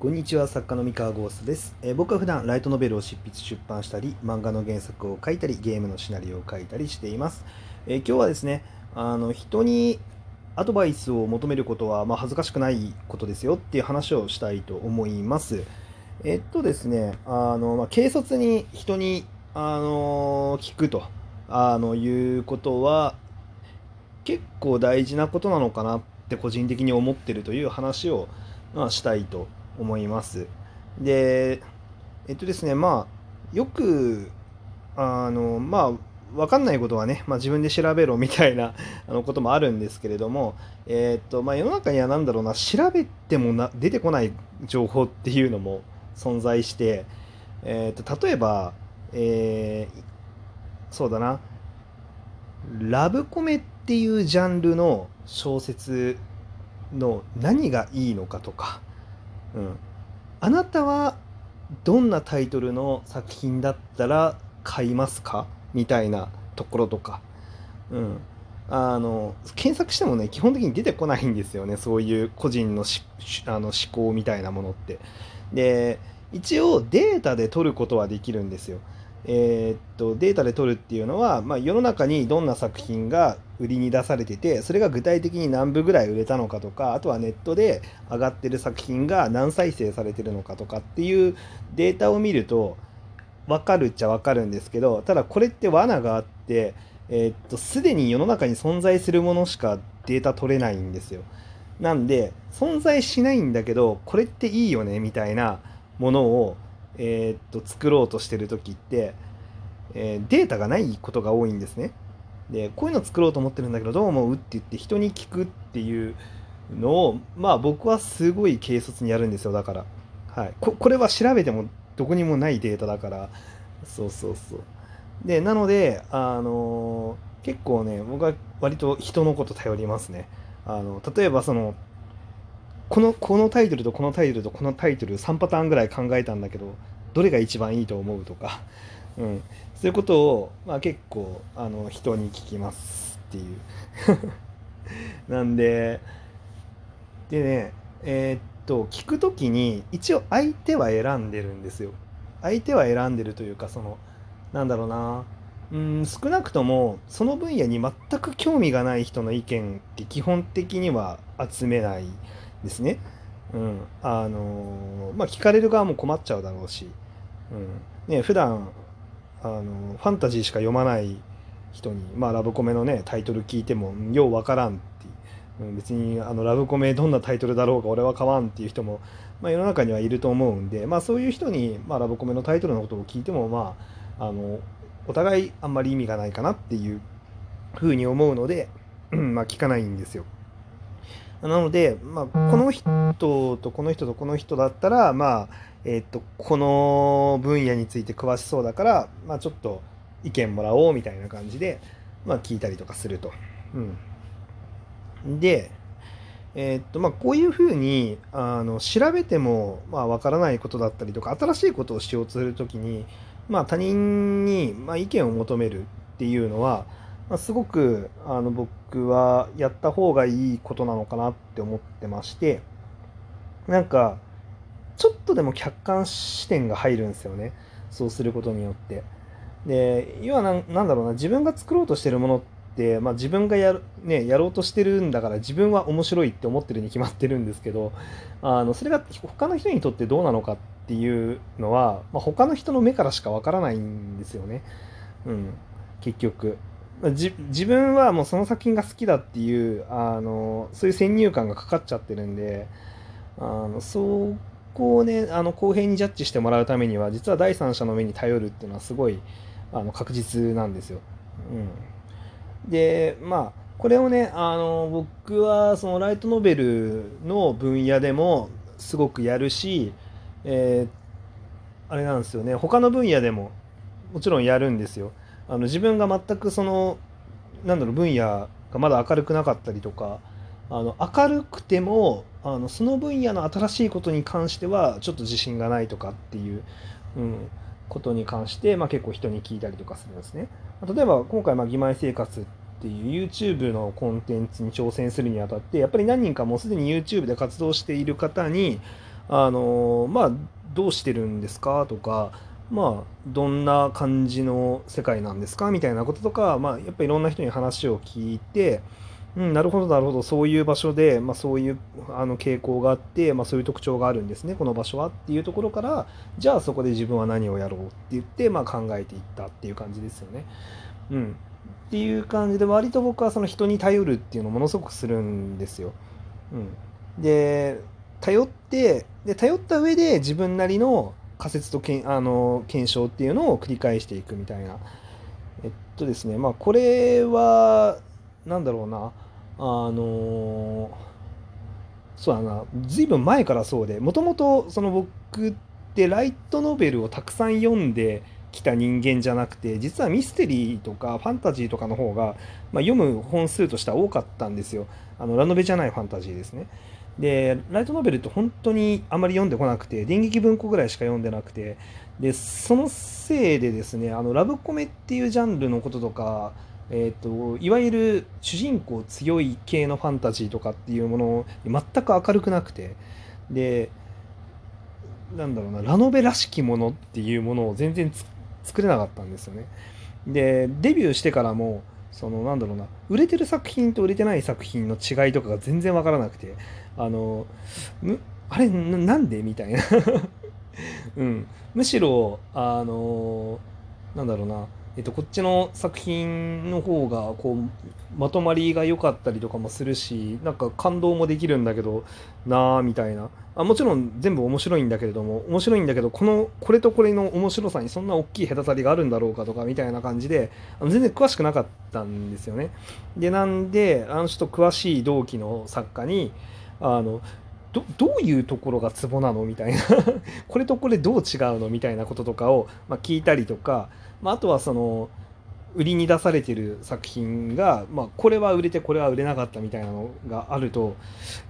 こんにちは作家の三河ゴーストです、えー僕は普段ライトノベルを執筆出版したり漫画の原作を書いたりゲームのシナリオを書いたりしています、えー今日はですねあの人にアドバイスを求めることは、まあ、恥ずかしくないことですよっていう話をしたいと思います。えっとですねあの、まあ、軽率に人にあの聞くとあのいうことは結構大事なことなのかなって個人的に思ってるという話を、まあ、したいと思います。で、えっとですね、まあ、よく、あの、まあ、わかんないことはね、まあ、自分で調べろみたいなあのこともあるんですけれども、えっと、まあ、世の中には何だろうな、調べてもな出てこない情報っていうのも存在して、えっと、例えば、えーそうだな、ラブコメっていうジャンルの小説の何がいいのかとか、うん、あなたはどんなタイトルの作品だったら買いますか？みたいなところとか、うん、あの検索してもね基本的に出てこないんですよね。そういう個人のしあの思考みたいなものって。で一応データで取ることはできるんですよ。えーっとデータで取るっていうのは、まあ、世の中にどんな作品が売りに出されててそれが具体的に何部ぐらい売れたのかとかあとはネットで上がってる作品が何再生されてるのかとかっていうデータを見ると分かるっちゃ分かるんですけどただこれって罠があってえーっとすでに世の中に存在するものしかデータ取れないんですよ。なんで存在しないんだけどこれっていいよねみたいなものをえーっと作ろうとしてる時って、えーデータがないことが多いんですね。でこういうの作ろうと思ってるんだけどどう思うって言って人に聞くっていうのをまあ僕はすごい軽率にやるんですよだから、はい、ここれは調べてもどこにもないデータだから。そうそうそうでなのであのー結構ね僕は割と人のこと頼りますね。あの例えばそのこのこのタイトルとこのタイトルとこのタイトル3パターンぐらい考えたんだけどどれが一番いいと思うとか、うん、そういうことを、まあ、結構あの人に聞きますっていう。なんででねえーっと聞くときに一応相手は選んでるんですよ。相手は選んでるというかそのなんだろうな。うん少なくともその分野に全く興味がない人の意見って基本的には集めないですね。うん、あのーまあ聞かれる側も困っちゃうだろうし、うん、ね普段あのファンタジーしか読まない人に、まあ、ラブコメのねタイトル聞いてもようわからんってう別にあのラブコメどんなタイトルだろうが俺は買わんっていう人も、まあ、世の中にはいると思うんで、まあ、そういう人に、まあ、ラブコメのタイトルのことを聞いてもまああのお互いあんまり意味がないかなっていうふうに思うので、まあ、聞かないんですよ。なので、まあ、この人とこの人とこの人だったら、まあえっとこの分野について詳しそうだから、まあ、ちょっと意見もらおうみたいな感じで、まあ、聞いたりとかすると。うん、で、えーっとまあ、こういうふうにあの調べてもまあからないことだったりとか新しいことをしようとするときに、まあ、他人に、まあ、意見を求めるっていうのは、すごくあの僕はやった方がいいことなのかなって思ってましてなんかちょっとでも客観視点が入るんですよねそうすることによって。で要はなんなんだろうな自分が作ろうとしてるものって、まあ、自分がやる、ね、やろうとしてるんだから自分は面白いって思ってるに決まってるんですけどあのそれが他の人にとってどうなのかっていうのは、まあ、他の人の目からしかわからないんですよね、うん、結局。じ自分はもうその作品が好きだっていうあのそういう先入観がかかっちゃってるんであのそこをねあの公平にジャッジしてもらうためには実は第三者の目に頼るっていうのはすごいあの確実なんですよ。うん、でまあこれをねあの僕はそのライトノベルの分野でもすごくやるし、えーあれなんですよね他の分野でももちろんやるんですよ。あの自分が全くそのなんだろう分野がまだ明るくなかったりとかあの明るくてもあのその分野の新しいことに関してはちょっと自信がないとかっていう、うん、ことに関して、まあ、結構人に聞いたりとかするんですね。例えば今回「まあ、義妹生活」っていう YouTube のコンテンツに挑戦するにあたってやっぱり何人かもうすでに YouTube で活動している方にあのまあどうしてるんですかとかまあどんな感じの世界なんですかみたいなこととか、まあ、やっぱいろんな人に話を聞いて、うん、なるほどなるほどそういう場所で、まあ、そういうあの傾向があって、まあ、そういう特徴があるんですねこの場所はっていうところからじゃあそこで自分は何をやろうって言って、まあ、考えていったっていう感じですよね。うん、っていう感じで割と僕はその人に頼るっていうのをものすごくするんですよ。うん、で頼ってで頼った上で自分なりの仮説とけんあの検証っていうのを繰り返していくみたいな。えっとですねまあこれは何だろうな。あのそうだな。随分前からそうでもともとその僕ってライトノベルをたくさん読んできた人間じゃなくて実はミステリーとかファンタジーとかの方が、まあ、読む本数としては多かったんですよ。あのラノベじゃないファンタジーですね。でライトノベルって本当にあまり読んでこなくて電撃文庫ぐらいしか読んでなくてでそのせいでですねあのラブコメっていうジャンルのこととかえーと、いわゆる主人公強い系のファンタジーとかっていうもの全く明るくなくてでなんだろうなラノベらしきものっていうものを全然作れなかったんですよね。でデビューしてからもそのなんだろうな売れてる作品と売れてない作品の違いとかが全然わからなくてあのあれなんで？みたいな。うん、むしろあのなんだろうな。えっと、こっちの作品の方がこうまとまりが良かったりとかもするしなんか感動もできるんだけどなあみたいなあもちろん全部面白いんだけれども面白いんだけどこのこれとこれの面白さにそんな大きい隔たりがあるんだろうかとかみたいな感じであの全然詳しくなかったんですよね。でなんであのちょっと詳しい同期の作家にあのどどういうところがツボなのみたいな これとこれどう違うのみたいなこととかを、まあ、聞いたりとかまあ、あとはその売りに出されてる作品が、まあ、これは売れてこれは売れなかったみたいなのがあると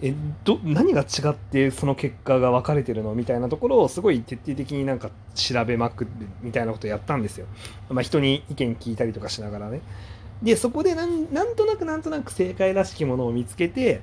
えど何が違ってその結果が分かれてるのみたいなところをすごい徹底的になんか調べまくるみたいなことをやったんですよ。まあ、人に意見聞いたりとかしながらね。でそこでなんなんとなくなんとなく正解らしきものを見つけて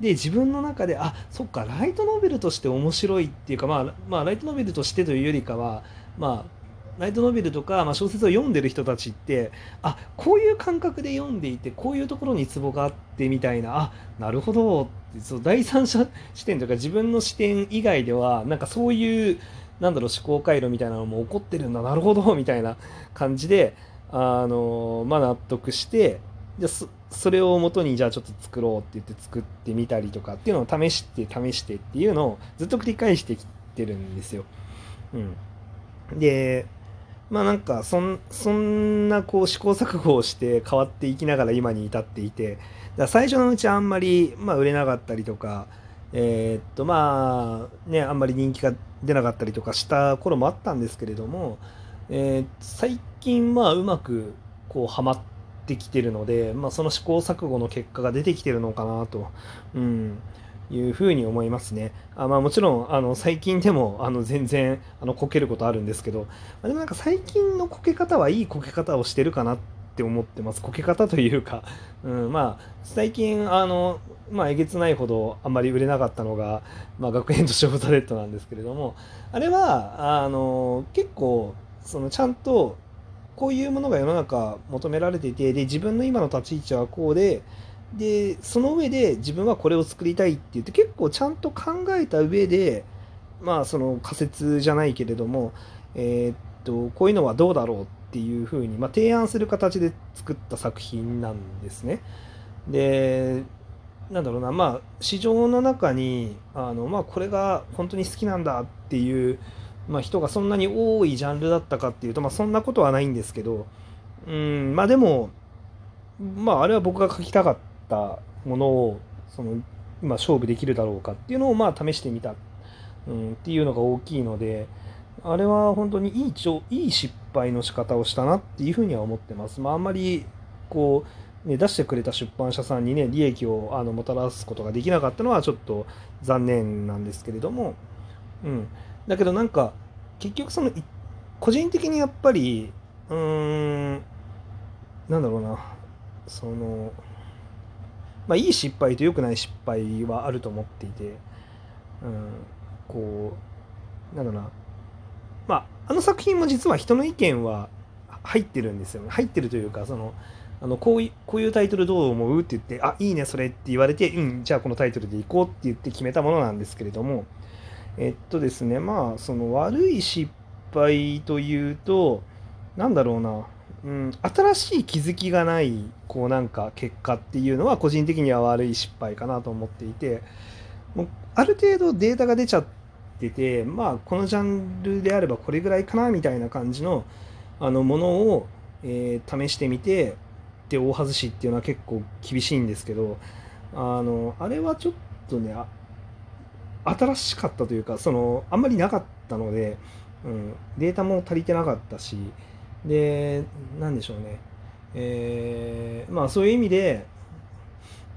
で自分の中であそっかライトノベルとして面白いっていうか、まあ、まあライトノベルとしてというよりかはまあライトノベルとか、まあ、小説を読んでる人たちってあこういう感覚で読んでいてこういうところにツボがあってみたいなあなるほどってそう第三者視点とか自分の視点以外ではなんかそういうなんだろう思考回路みたいなのも起こってるんだなるほどみたいな感じであのまあ納得してじゃそそれをもとにじゃあちょっと作ろうって言って作ってみたりとかっていうのを試して試してっていうのをずっと繰り返してきてるんですよ。うん、でまあなんかそんそんなこう試行錯誤をして変わっていきながら今に至っていてだ最初のうちあんまり、まあ、売れなかったりとかえー、っとまあねあんまり人気が出なかったりとかした頃もあったんですけれども、えー、最近まあうまくこうハマってきてるので、まあ、その試行錯誤の結果が出てきてるのかなと。うんいうふうに思いますね。あまあ、もちろんあの最近でもあの全然あのこけることあるんですけど、でもなんか最近のこけ方はいいこけ方をしてるかなって思ってます。こけ方というか、うん、まあ最近あの、まあ、えげつないほどあんまり売れなかったのが、まあ、学園とショートレッドなんですけれども、あれはあの結構そのちゃんとこういうものが世の中求められていてで自分の今の立ち位置はこうででその上で自分はこれを作りたいって言って結構ちゃんと考えた上でまあその仮説じゃないけれども、えー、っとこういうのはどうだろうっていうふうに、まあ、提案する形で作った作品なんですね。でなんだろうなまあ市場の中にあの、まあ、これが本当に好きなんだっていう、まあ、人がそんなに多いジャンルだったかっていうと、まあ、そんなことはないんですけどうんまあでもまああれは僕が書きたかったものをその今勝負できるだろうかっていうのをまあ試してみた、うん、っていうのが大きいのであれは本当にいいちょいい失敗の仕方をしたなっていうふうには思ってます。まあ、あんまりこうね、出してくれた出版社さんにね利益をあのもたらすことができなかったのはちょっと残念なんですけれども、うん、だけどなんか結局その個人的にやっぱりうーんなんだろうな。そのまあ、いい失敗と良くない失敗はあると思っていて、うん、こうなんだろうな。まああの作品も実は人の意見は入ってるんですよね。入ってるというかそのあのこういうこういうタイトルどう思うって言ってあいいねそれって言われてうんじゃあこのタイトルでいこうって言って決めたものなんですけれどもえっとですねまあその悪い失敗というとなんだろうなうん、新しい気づきがないこうなんか結果っていうのは個人的には悪い失敗かなと思っていてもうある程度データが出ちゃっててまあこのジャンルであればこれぐらいかなみたいな感じのあのものを、えー、試してみてで大外しっていうのは結構厳しいんですけどあのあれはちょっとね新しかったというかそのあんまりなかったので、うん、データも足りてなかったしで何でしょうね。えー、まあそういう意味で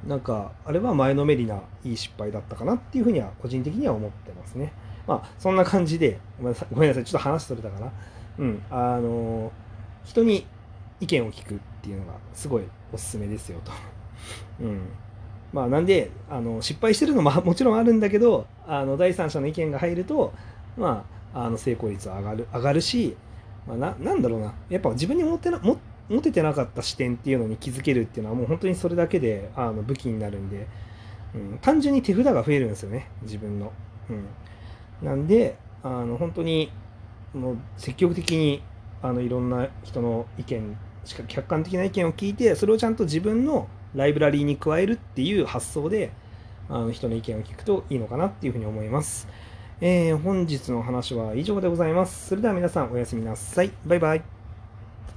なんかあれは前のめりないい失敗だったかなっていうふうには個人的には思ってますね。まあそんな感じでごめんなさいごめんなさいちょっと話それたかな。うんあの人に意見を聞くっていうのがすごいおすすめですよと。うん。まあなんであの失敗してるのも もちろんあるんだけどあの第三者の意見が入るとまああの成功率は上がる上がるしまあ、ななんだろうな。やっぱ自分に持ってな持持ててなかった視点っていうのに気づけるっていうのはもう本当にそれだけであの武器になるんで、うん、単純に手札が増えるんですよね。自分の。うん、なんであの本当にもう積極的にあのいろんな人の意見しか客観的な意見を聞いてそれをちゃんと自分のライブラリーに加えるっていう発想であの人の意見を聞くといいのかなっていうふうに思います。えー、本日の話は以上でございます。それでは皆さんおやすみなさい。バイバイ。